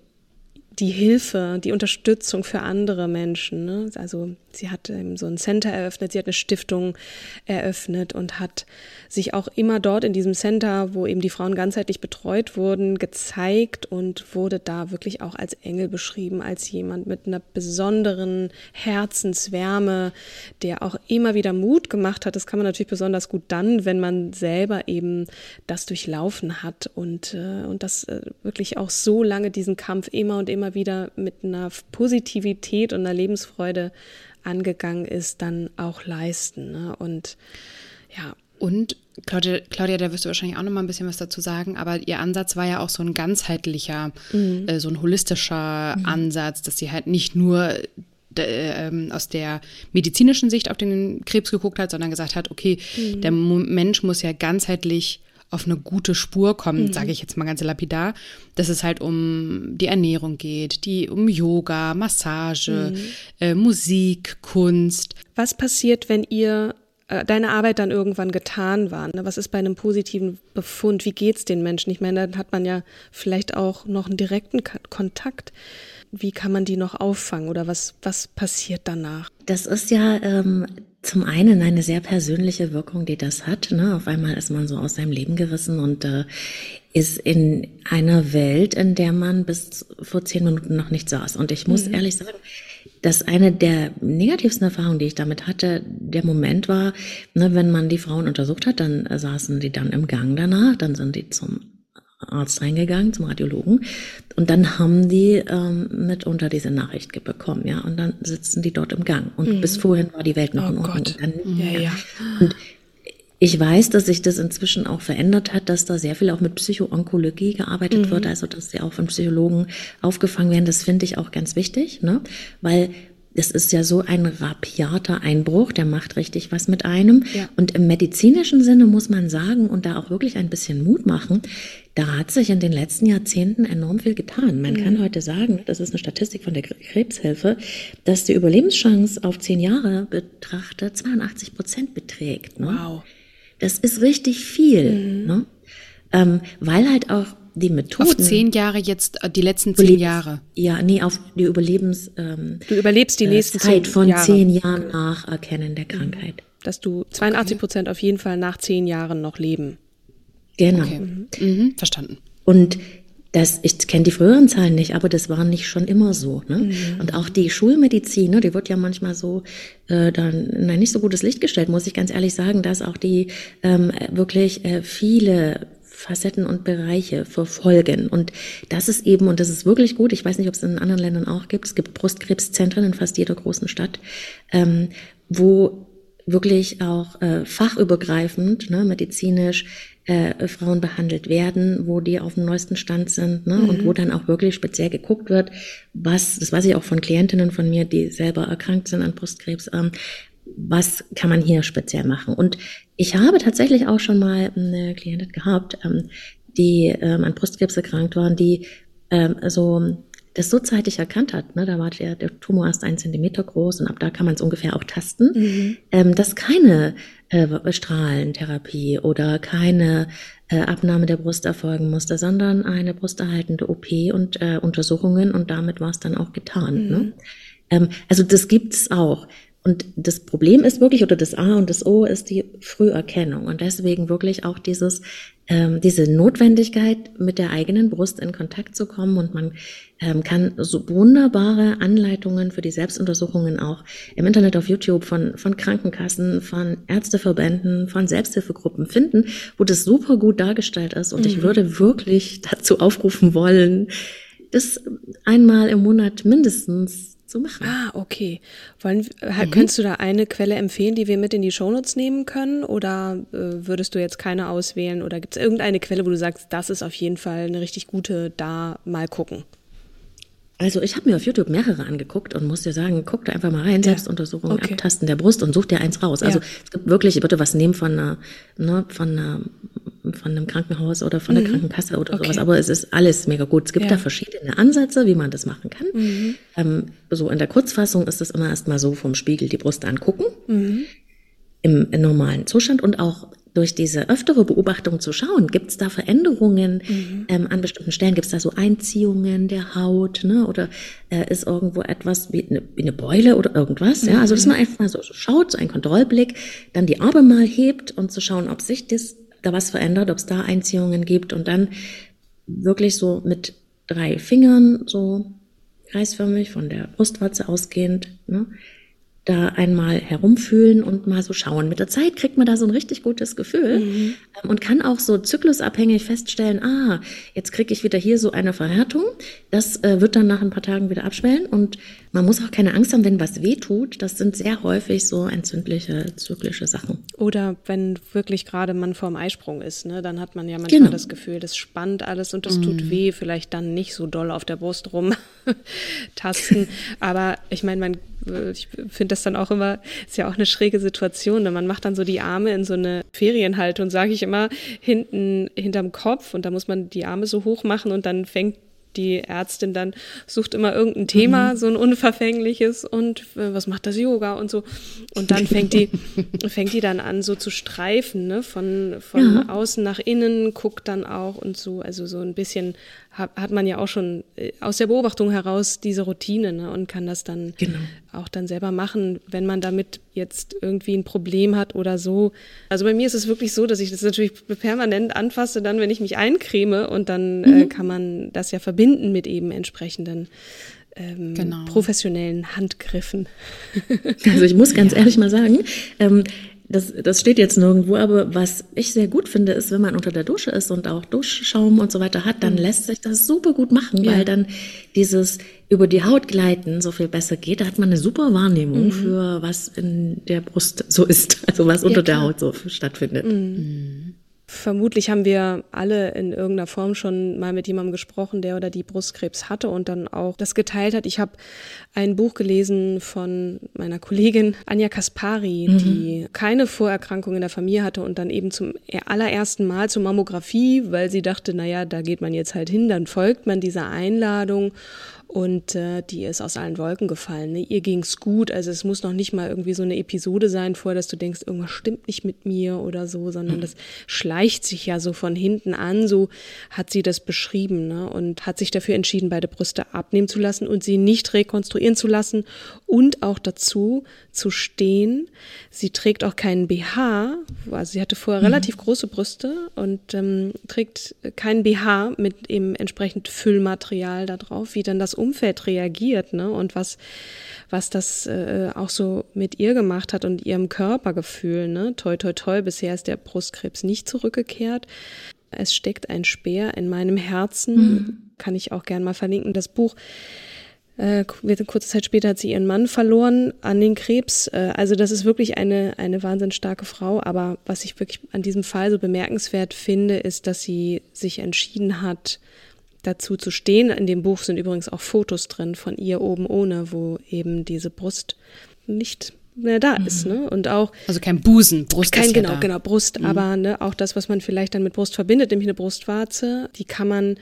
[SPEAKER 2] die Hilfe, die Unterstützung für andere Menschen. Ne? Also sie hat ähm, so ein Center eröffnet, sie hat eine Stiftung eröffnet und hat sich auch immer dort in diesem Center, wo eben die Frauen ganzheitlich betreut wurden, gezeigt und wurde da wirklich auch als Engel beschrieben, als jemand mit einer besonderen Herzenswärme, der auch immer wieder Mut gemacht hat. Das kann man natürlich besonders gut dann, wenn man selber eben das durchlaufen hat und, äh, und das äh, wirklich auch so lange diesen Kampf immer und immer wieder mit einer Positivität und einer Lebensfreude angegangen ist, dann auch leisten. Ne? Und ja.
[SPEAKER 1] Und Claudia, Claudia, da wirst du wahrscheinlich auch noch mal ein bisschen was dazu sagen, aber ihr Ansatz war ja auch so ein ganzheitlicher, mhm. äh, so ein holistischer mhm. Ansatz, dass sie halt nicht nur äh, aus der medizinischen Sicht auf den Krebs geguckt hat, sondern gesagt hat, okay, mhm. der Mensch muss ja ganzheitlich auf eine gute Spur kommen, mhm. sage ich jetzt mal ganz lapidar, dass es halt um die Ernährung geht, die um Yoga, Massage, mhm. äh, Musik, Kunst.
[SPEAKER 2] Was passiert, wenn ihr deine Arbeit dann irgendwann getan war? Ne? Was ist bei einem positiven Befund? Wie geht's den Menschen? Ich meine, dann hat man ja vielleicht auch noch einen direkten Kontakt. Wie kann man die noch auffangen oder was, was passiert danach?
[SPEAKER 3] Das ist ja ähm, zum einen eine sehr persönliche Wirkung, die das hat. Ne? Auf einmal ist man so aus seinem Leben gerissen und äh, ist in einer Welt, in der man bis vor zehn Minuten noch nicht saß. Und ich muss mhm. ehrlich sagen, dass eine der negativsten Erfahrungen, die ich damit hatte, der Moment war, ne, wenn man die Frauen untersucht hat, dann saßen die dann im Gang danach, dann sind die zum Arzt reingegangen, zum Radiologen. Und dann haben die ähm, mitunter diese Nachricht bekommen, ja. Und dann sitzen die dort im Gang. Und mhm. bis vorhin war die Welt noch oh in Ordnung. Dann,
[SPEAKER 2] ja, ja.
[SPEAKER 3] Und ich weiß, dass sich das inzwischen auch verändert hat, dass da sehr viel auch mit Psychoonkologie gearbeitet mhm. wird, also dass sie auch von Psychologen aufgefangen werden. Das finde ich auch ganz wichtig, ne? weil es ist ja so ein rapiater Einbruch, der macht richtig was mit einem. Ja. Und im medizinischen Sinne muss man sagen und da auch wirklich ein bisschen Mut machen, da hat sich in den letzten Jahrzehnten enorm viel getan. Man mhm. kann heute sagen, das ist eine Statistik von der Krebshilfe, dass die Überlebenschance auf zehn Jahre betrachtet 82 Prozent beträgt. Ne? Wow. Das ist richtig viel, mhm. ne? ähm, weil halt auch die Methoden.
[SPEAKER 1] Auf zehn Jahre jetzt, äh, die letzten zehn Jahre.
[SPEAKER 3] Ja, nee, auf die Überlebens.
[SPEAKER 2] Ähm, du überlebst die äh, nächsten
[SPEAKER 3] Zeit von Jahre. zehn Jahren nach Erkennen der Krankheit.
[SPEAKER 2] Dass du 82 Prozent auf jeden Fall nach zehn Jahren noch leben.
[SPEAKER 3] Genau.
[SPEAKER 1] Okay. Mhm. Mhm. Verstanden.
[SPEAKER 3] Und das, ich kenne die früheren Zahlen nicht, aber das war nicht schon immer so. Ne? Mhm. Und auch die Schulmedizin, ne, die wird ja manchmal so äh, dann in ein nicht so gutes Licht gestellt, muss ich ganz ehrlich sagen, dass auch die ähm, wirklich äh, viele Facetten und Bereiche verfolgen. Und das ist eben, und das ist wirklich gut, ich weiß nicht, ob es in anderen Ländern auch gibt, es gibt Brustkrebszentren in fast jeder großen Stadt, ähm, wo wirklich auch äh, fachübergreifend, ne, medizinisch äh, Frauen behandelt werden, wo die auf dem neuesten Stand sind ne, mhm. und wo dann auch wirklich speziell geguckt wird, was, das weiß ich auch von Klientinnen von mir, die selber erkrankt sind an Brustkrebs, ähm, was kann man hier speziell machen? Und ich habe tatsächlich auch schon mal eine Klientin gehabt, ähm, die ähm, an Brustkrebs erkrankt waren, die ähm, so das so zeitig erkannt hat, ne, da war der, der Tumor erst ein Zentimeter groß und ab da kann man es ungefähr auch tasten, mhm. ähm, dass keine äh, Strahlentherapie oder keine äh, Abnahme der Brust erfolgen musste, sondern eine brusterhaltende OP und äh, Untersuchungen und damit war es dann auch getan. Ne? Mhm. Ne? Ähm, also das gibt's auch. Und das Problem ist wirklich, oder das A und das O ist die Früherkennung. Und deswegen wirklich auch dieses, ähm, diese Notwendigkeit, mit der eigenen Brust in Kontakt zu kommen. Und man ähm, kann so wunderbare Anleitungen für die Selbstuntersuchungen auch im Internet auf YouTube von, von Krankenkassen, von Ärzteverbänden, von Selbsthilfegruppen finden, wo das super gut dargestellt ist. Und mhm. ich würde wirklich dazu aufrufen wollen, das einmal im Monat mindestens zu machen.
[SPEAKER 2] Ah, okay. Wollen, äh, mhm. Könntest du da eine Quelle empfehlen, die wir mit in die Shownotes nehmen können? Oder äh, würdest du jetzt keine auswählen? Oder gibt es irgendeine Quelle, wo du sagst, das ist auf jeden Fall eine richtig gute, da mal gucken?
[SPEAKER 3] Also ich habe mir auf YouTube mehrere angeguckt und muss dir sagen, guck da einfach mal rein, Selbstuntersuchung, okay. Abtasten der Brust und such dir eins raus. Also ja. es gibt wirklich, bitte was nehmen von einer, ne, von einer von einem Krankenhaus oder von der mhm. Krankenkasse oder okay. sowas. Aber es ist alles mega gut. Es gibt ja. da verschiedene Ansätze, wie man das machen kann. Mhm. Ähm, so in der Kurzfassung ist es immer erstmal so vom Spiegel die Brust angucken. Mhm. Im, Im normalen Zustand und auch durch diese öftere Beobachtung zu schauen, gibt es da Veränderungen mhm. ähm, an bestimmten Stellen? Gibt es da so Einziehungen der Haut, ne? Oder äh, ist irgendwo etwas wie eine, wie eine Beule oder irgendwas? Mhm. Ja, also dass man einfach mal so, so schaut, so ein Kontrollblick, dann die Arme mal hebt und zu schauen, ob sich das da was verändert, ob es da Einziehungen gibt und dann wirklich so mit drei Fingern so kreisförmig von der Brustwarze ausgehend, ne, da einmal herumfühlen und mal so schauen. Mit der Zeit kriegt man da so ein richtig gutes Gefühl mhm. Ähm, und kann auch so zyklusabhängig feststellen, ah, jetzt kriege ich wieder hier so eine Verhärtung. Das äh, wird dann nach ein paar Tagen wieder abschwellen und man muss auch keine Angst haben, wenn was weh tut. Das sind sehr häufig so entzündliche, zyklische Sachen.
[SPEAKER 2] Oder wenn wirklich gerade man vorm Eisprung ist, ne, dann hat man ja manchmal genau. das Gefühl, das spannt alles und das mhm. tut weh, vielleicht dann nicht so doll auf der Brust rumtasten. Aber ich meine, man ich finde das dann auch immer, ist ja auch eine schräge Situation. Ne? Man macht dann so die Arme in so eine Ferienhaltung, sage ich immer, hinten hinterm Kopf und da muss man die Arme so hoch machen und dann fängt die Ärztin dann sucht immer irgendein Thema, mhm. so ein unverfängliches und äh, was macht das Yoga und so. Und dann fängt die, fängt die dann an, so zu streifen, ne, von, von ja. außen nach innen, guckt dann auch und so, also so ein bisschen hat, hat man ja auch schon äh, aus der Beobachtung heraus diese Routine ne, und kann das dann genau. Auch dann selber machen, wenn man damit jetzt irgendwie ein Problem hat oder so. Also bei mir ist es wirklich so, dass ich das natürlich permanent anfasse, dann wenn ich mich eincreme und dann äh, mhm. äh, kann man das ja verbinden mit eben entsprechenden ähm, genau. professionellen Handgriffen.
[SPEAKER 3] Also ich muss ganz ja. ehrlich mal sagen, ähm, das, das steht jetzt nirgendwo, aber was ich sehr gut finde, ist, wenn man unter der Dusche ist und auch Duschschaum und so weiter hat, dann mhm. lässt sich das super gut machen, ja. weil dann dieses über die Haut gleiten so viel besser geht. Da hat man eine super Wahrnehmung mhm. für was in der Brust so ist, also was unter ja, der Haut so stattfindet. Mhm.
[SPEAKER 2] Vermutlich haben wir alle in irgendeiner Form schon mal mit jemandem gesprochen, der oder die Brustkrebs hatte und dann auch das geteilt hat. Ich habe ein Buch gelesen von meiner Kollegin Anja Kaspari, mhm. die keine Vorerkrankung in der Familie hatte und dann eben zum allerersten Mal zur Mammographie, weil sie dachte, naja, da geht man jetzt halt hin, dann folgt man dieser Einladung und äh, die ist aus allen Wolken gefallen. Ne? Ihr ging's gut, also es muss noch nicht mal irgendwie so eine Episode sein vorher, dass du denkst, irgendwas stimmt nicht mit mir oder so, sondern mhm. das schleicht sich ja so von hinten an, so hat sie das beschrieben ne? und hat sich dafür entschieden, beide Brüste abnehmen zu lassen und sie nicht rekonstruieren zu lassen und auch dazu zu stehen. Sie trägt auch keinen BH, also sie hatte vorher mhm. relativ große Brüste und ähm, trägt keinen BH mit eben entsprechend Füllmaterial da drauf, wie dann das Umfeld reagiert, ne? Und was, was das äh, auch so mit ihr gemacht hat und ihrem Körpergefühl, ne? Toi, toi, toi, bisher ist der Brustkrebs nicht zurückgekehrt. Es steckt ein Speer in meinem Herzen, mhm. kann ich auch gern mal verlinken. Das Buch äh, kurze Zeit später hat sie ihren Mann verloren an den Krebs. Äh, also das ist wirklich eine, eine wahnsinnig starke Frau. Aber was ich wirklich an diesem Fall so bemerkenswert finde, ist, dass sie sich entschieden hat, dazu zu stehen. In dem Buch sind übrigens auch Fotos drin von ihr oben ohne, wo eben diese Brust nicht mehr da mhm. ist, ne? Und auch
[SPEAKER 1] also kein Busen, Brust
[SPEAKER 2] kein
[SPEAKER 1] ist
[SPEAKER 2] genau
[SPEAKER 1] ja da.
[SPEAKER 2] genau Brust, mhm. aber ne, auch das, was man vielleicht dann mit Brust verbindet, nämlich eine Brustwarze, die kann man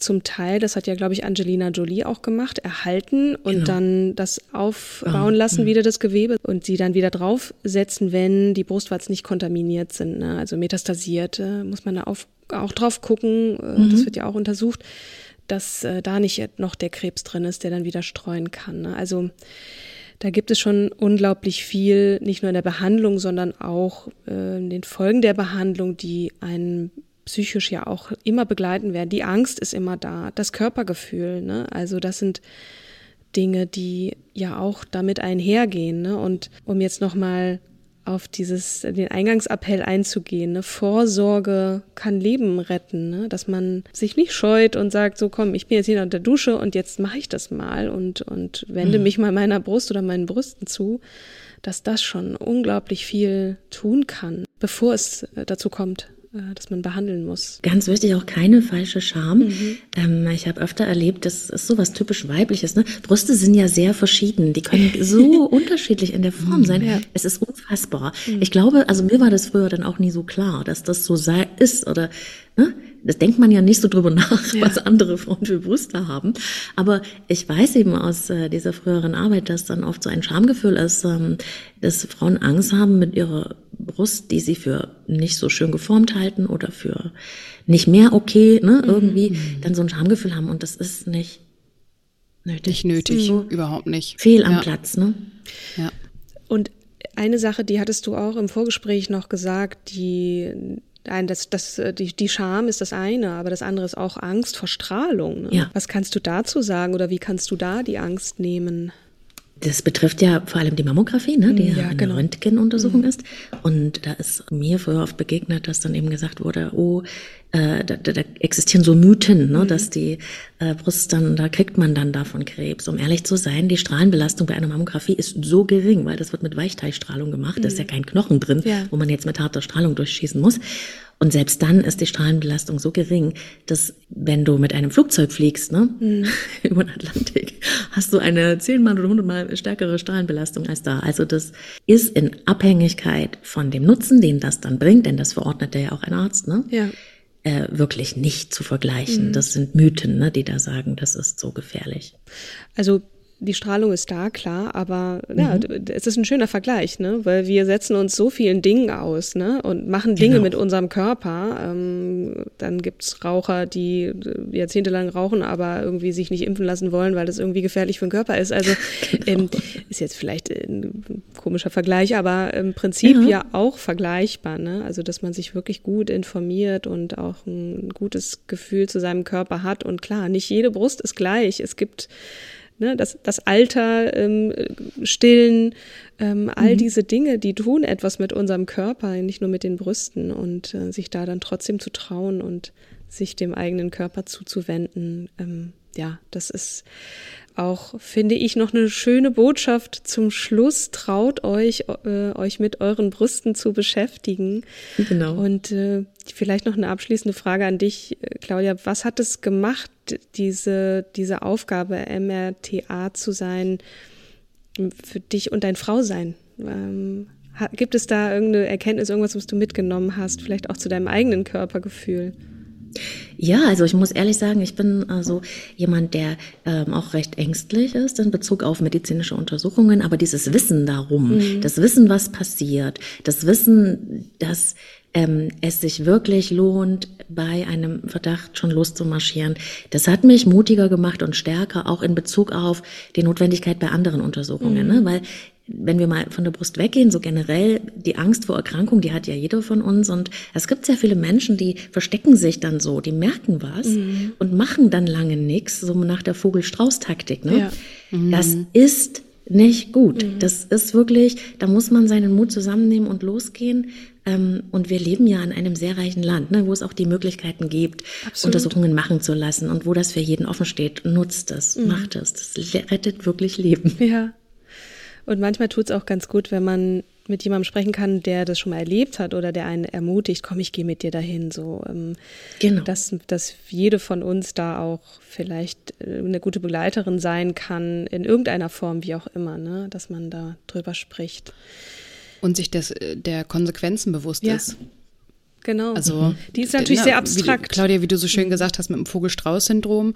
[SPEAKER 2] zum Teil, das hat ja glaube ich Angelina Jolie auch gemacht, erhalten und genau. dann das aufbauen lassen mhm. wieder das Gewebe und sie dann wieder draufsetzen, wenn die Brustwarzen nicht kontaminiert sind, ne? also metastasiert, äh, muss man da auf auch drauf gucken, äh, mhm. das wird ja auch untersucht, dass äh, da nicht noch der Krebs drin ist, der dann wieder streuen kann. Ne? Also da gibt es schon unglaublich viel, nicht nur in der Behandlung, sondern auch äh, in den Folgen der Behandlung, die einen psychisch ja auch immer begleiten werden. Die Angst ist immer da, das Körpergefühl, ne? Also das sind Dinge, die ja auch damit einhergehen, ne? Und um jetzt nochmal auf dieses, den Eingangsappell einzugehen. Ne? Vorsorge kann Leben retten, ne? dass man sich nicht scheut und sagt, so komm, ich bin jetzt hier unter der Dusche und jetzt mache ich das mal und, und wende mhm. mich mal meiner Brust oder meinen Brüsten zu, dass das schon unglaublich viel tun kann, bevor es äh, dazu kommt, äh, dass man behandeln muss.
[SPEAKER 3] Ganz wichtig, auch keine falsche Scham. Mhm. Ähm, ich habe öfter erlebt, das ist so was typisch weibliches. Ne? Brüste sind ja sehr verschieden. Die können so unterschiedlich in der Form sein. Ja. Es ist unfassbar. Mhm. Ich glaube, also mir war das früher dann auch nie so klar, dass das so sei, ist oder ne? Das denkt man ja nicht so drüber nach, ja. was andere Frauen für Brüste haben. Aber ich weiß eben aus äh, dieser früheren Arbeit, dass dann oft so ein Schamgefühl ist, ähm, dass Frauen Angst haben mit ihrer Brust, die sie für nicht so schön geformt halten oder für nicht mehr okay, ne, mhm. irgendwie, mhm. dann so ein Schamgefühl haben und das ist nicht
[SPEAKER 1] nötig. Nicht nötig, mhm. überhaupt nicht.
[SPEAKER 3] Fehl am ja. Platz, ne?
[SPEAKER 2] Ja. Und eine Sache, die hattest du auch im Vorgespräch noch gesagt, die ein, das, das, äh, die, die Scham ist das eine, aber das andere ist auch Angst vor Strahlung. Ne? Ja. Was kannst du dazu sagen oder wie kannst du da die Angst nehmen?
[SPEAKER 3] Das betrifft ja vor allem die Mammographie, ne, die ja, ja eine genau. Röntgenuntersuchung mhm. ist. Und da ist mir früher oft begegnet, dass dann eben gesagt wurde, oh, äh, da, da existieren so Mythen, ne, mhm. dass die äh, Brust dann, da kriegt man dann davon Krebs. Um ehrlich zu sein, die Strahlenbelastung bei einer Mammographie ist so gering, weil das wird mit Weichteilstrahlung gemacht, mhm. da ist ja mhm. kein Knochen drin, ja. wo man jetzt mit harter Strahlung durchschießen muss. Und selbst dann ist die Strahlenbelastung so gering, dass wenn du mit einem Flugzeug fliegst, ne, mhm. über den Atlantik, hast du eine zehnmal oder hundertmal stärkere Strahlenbelastung als da. Also das ist in Abhängigkeit von dem Nutzen, den das dann bringt, denn das verordnet ja auch ein Arzt, ne? Ja. Äh, wirklich nicht zu vergleichen. Mhm. Das sind Mythen, ne, die da sagen, das ist so gefährlich.
[SPEAKER 2] Also die Strahlung ist da, klar, aber ja, mhm. es ist ein schöner Vergleich, ne? Weil wir setzen uns so vielen Dingen aus, ne? Und machen Dinge genau. mit unserem Körper. Ähm, dann gibt's Raucher, die jahrzehntelang rauchen, aber irgendwie sich nicht impfen lassen wollen, weil das irgendwie gefährlich für den Körper ist. Also genau. ähm, ist jetzt vielleicht ein komischer Vergleich, aber im Prinzip ja, ja auch vergleichbar, ne? Also dass man sich wirklich gut informiert und auch ein gutes Gefühl zu seinem Körper hat. Und klar, nicht jede Brust ist gleich. Es gibt ne, das, das Alter, ähm, Stillen, ähm, all mhm. diese Dinge, die tun etwas mit unserem Körper, nicht nur mit den Brüsten und äh, sich da dann trotzdem zu trauen und sich dem eigenen Körper zuzuwenden, ähm, ja, das ist auch, finde ich, noch eine schöne Botschaft zum Schluss. Traut euch, äh, euch mit euren Brüsten zu beschäftigen. Genau. Und äh, vielleicht noch eine abschließende Frage an dich, äh, Claudia. Was hat es gemacht, diese, diese Aufgabe, MRTA zu sein, für dich und dein Frausein? Ähm, gibt es da irgendeine Erkenntnis, irgendwas, was du mitgenommen hast, vielleicht auch zu deinem eigenen Körpergefühl?
[SPEAKER 3] Ja, also ich muss ehrlich sagen, ich bin also jemand, der ähm, auch recht ängstlich ist in Bezug auf medizinische Untersuchungen, aber dieses Wissen darum, mhm. das Wissen, was passiert, das Wissen, dass ähm, es sich wirklich lohnt, bei einem Verdacht schon loszumarschieren. Das hat mich mutiger gemacht und stärker, auch in Bezug auf die Notwendigkeit bei anderen Untersuchungen. Mhm. Ne? Weil wenn wir mal von der Brust weggehen, so generell die Angst vor Erkrankung, die hat ja jeder von uns. Und es gibt sehr viele Menschen, die verstecken sich dann so, die merken was mhm. und machen dann lange nichts, so nach der Vogel-Strauß-Taktik. Ne? Ja. Mhm. Das ist nicht gut. Mhm. Das ist wirklich, da muss man seinen Mut zusammennehmen und losgehen. Ähm, und wir leben ja in einem sehr reichen Land, ne, wo es auch die Möglichkeiten gibt, Absolut. Untersuchungen machen zu lassen und wo das für jeden offen steht. Nutzt es, mhm. macht es. Das rettet wirklich Leben.
[SPEAKER 2] Ja, und manchmal tut es auch ganz gut, wenn man mit jemandem sprechen kann, der das schon mal erlebt hat oder der einen ermutigt, komm, ich gehe mit dir dahin. So, ähm, genau. dass, dass jede von uns da auch vielleicht äh, eine gute Begleiterin sein kann, in irgendeiner Form, wie auch immer, ne? dass man da drüber spricht.
[SPEAKER 1] Und sich des, äh, der Konsequenzen bewusst ja. ist.
[SPEAKER 2] Genau. Also, mhm. die ist natürlich na, sehr abstrakt.
[SPEAKER 1] Wie, Claudia, wie du so schön mhm. gesagt hast mit dem Vogel-Strauß-Syndrom,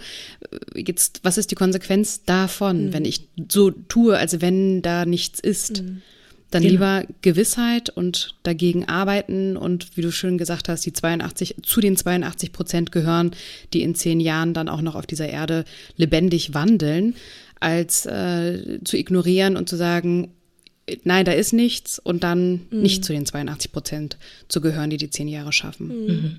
[SPEAKER 1] äh, jetzt, was ist die Konsequenz davon, mhm. wenn ich so tue, als wenn da nichts ist? Mhm. Dann genau. lieber Gewissheit und dagegen arbeiten und wie du schön gesagt hast, die 82, zu den 82 Prozent gehören, die in zehn Jahren dann auch noch auf dieser Erde lebendig wandeln, als äh, zu ignorieren und zu sagen, nein, da ist nichts und dann mhm. nicht zu den 82 Prozent zu gehören, die die zehn Jahre schaffen. Mhm.
[SPEAKER 2] mhm.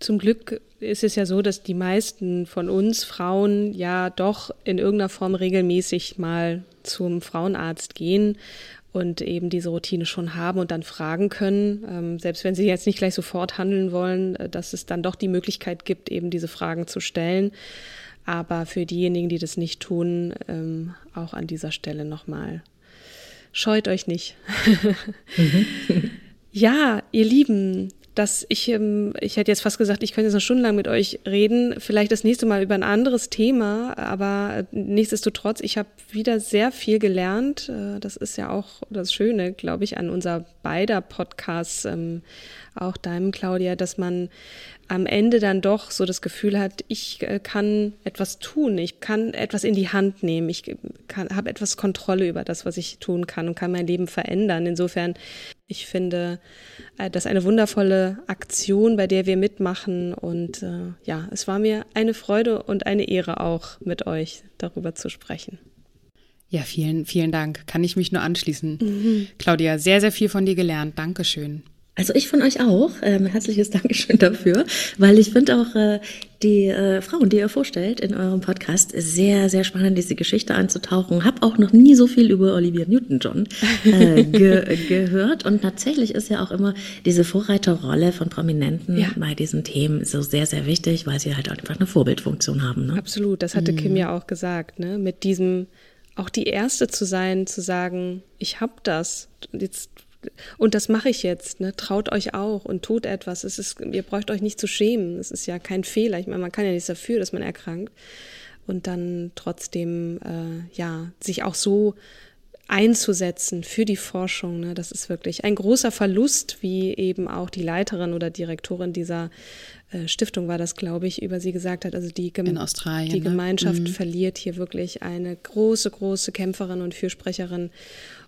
[SPEAKER 2] Zum Glück ist es ja so, dass die meisten von uns Frauen ja doch in irgendeiner Form regelmäßig mal zum Frauenarzt gehen und eben diese Routine schon haben und dann fragen können, ähm, selbst wenn sie jetzt nicht gleich sofort handeln wollen, äh, dass es dann doch die Möglichkeit gibt, eben diese Fragen zu stellen. Aber für diejenigen, die das nicht tun, ähm, auch an dieser Stelle nochmal Scheut euch nicht. mhm. ja, ihr Lieben, dass ich, ähm, ich hätte jetzt fast gesagt, ich könnte jetzt noch stundenlang mit euch reden, vielleicht das nächste Mal über ein anderes Thema, aber nichtsdestotrotz, ich habe wieder sehr viel gelernt. Äh, das ist ja auch das Schöne, glaube ich, an unser beider Podcasts, ähm, auch deinem, Claudia, dass man am Ende dann doch so das Gefühl hat, ich äh, kann etwas tun, ich kann etwas in die Hand nehmen, ich habe etwas Kontrolle über das, was ich tun kann und kann mein Leben verändern. Insofern, ich finde äh, das eine wundervolle Aktion, bei der wir mitmachen und äh, ja, es war mir eine Freude und eine Ehre auch mit euch darüber zu sprechen.
[SPEAKER 1] Ja, vielen, vielen Dank. Kann ich mich nur anschließen. Mhm. Claudia, sehr, sehr viel von dir gelernt. Dankeschön.
[SPEAKER 3] Also ich von euch auch. Ähm, herzliches Dankeschön dafür, weil ich finde auch äh, die äh, Frauen, die ihr vorstellt in eurem Podcast, sehr, sehr spannend, diese Geschichte einzutauchen. Hab auch noch nie so viel über Olivia Newton-John äh, ge gehört. Und tatsächlich ist ja auch immer diese Vorreiterrolle von Prominenten ja. bei diesen Themen so sehr, sehr wichtig, weil sie halt einfach eine Vorbildfunktion haben. Ne?
[SPEAKER 2] Absolut, das hatte mhm. Kim ja auch gesagt, ne? mit diesem auch die Erste zu sein, zu sagen, ich hab das. Jetzt und das mache ich jetzt, ne? Traut euch auch und tut etwas. Es ist, ihr braucht euch nicht zu schämen. Es ist ja kein Fehler. Ich meine, man kann ja nichts dafür, dass man erkrankt. Und dann trotzdem, äh, ja, sich auch so einzusetzen für die Forschung. Ne? Das ist wirklich ein großer Verlust, wie eben auch die Leiterin oder Direktorin dieser äh, Stiftung war das, glaube ich, über sie gesagt hat. Also die, Gem die
[SPEAKER 1] ne?
[SPEAKER 2] Gemeinschaft mhm. verliert hier wirklich eine große, große Kämpferin und Fürsprecherin.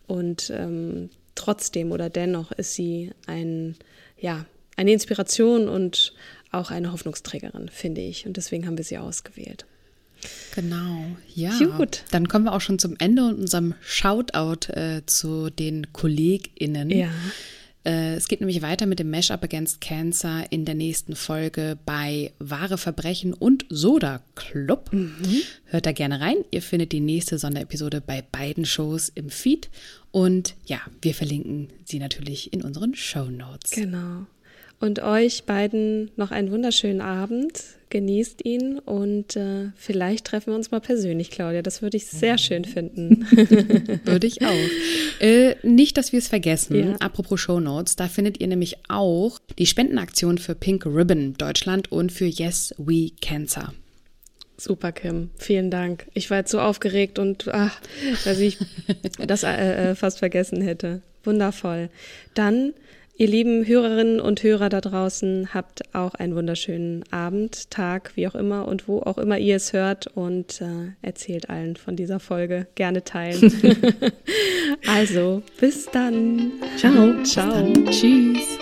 [SPEAKER 2] Und ähm, trotzdem oder dennoch ist sie ein, ja, eine Inspiration und auch eine Hoffnungsträgerin, finde ich. Und deswegen haben wir sie ausgewählt.
[SPEAKER 1] Genau, ja. Gut. Dann kommen wir auch schon zum Ende und unserem Shoutout äh, zu den KollegInnen. Ja. Äh, es geht nämlich weiter mit dem Mashup Against Cancer in der nächsten Folge bei Wahre Verbrechen und Soda Club. Mhm. Hört da gerne rein. Ihr findet die nächste Sonderepisode bei beiden Shows im Feed. Und ja, wir verlinken sie natürlich in unseren Show Notes.
[SPEAKER 2] Genau. Und euch beiden noch einen wunderschönen Abend. Genießt ihn und äh, vielleicht treffen wir uns mal persönlich, Claudia. Das würde ich sehr schön finden.
[SPEAKER 1] würde ich auch. Äh, nicht, dass wir es vergessen. Ja. Apropos Show Notes, da findet ihr nämlich auch die Spendenaktion für Pink Ribbon Deutschland und für Yes We Cancer.
[SPEAKER 2] Super, Kim. Vielen Dank. Ich war jetzt so aufgeregt und ach, dass ich das äh, äh, fast vergessen hätte. Wundervoll. Dann Ihr lieben Hörerinnen und Hörer da draußen, habt auch einen wunderschönen Abend, Tag, wie auch immer und wo auch immer ihr es hört und äh, erzählt allen von dieser Folge. Gerne teilen. also, bis dann.
[SPEAKER 1] Ciao.
[SPEAKER 2] Ciao.
[SPEAKER 1] Tschüss.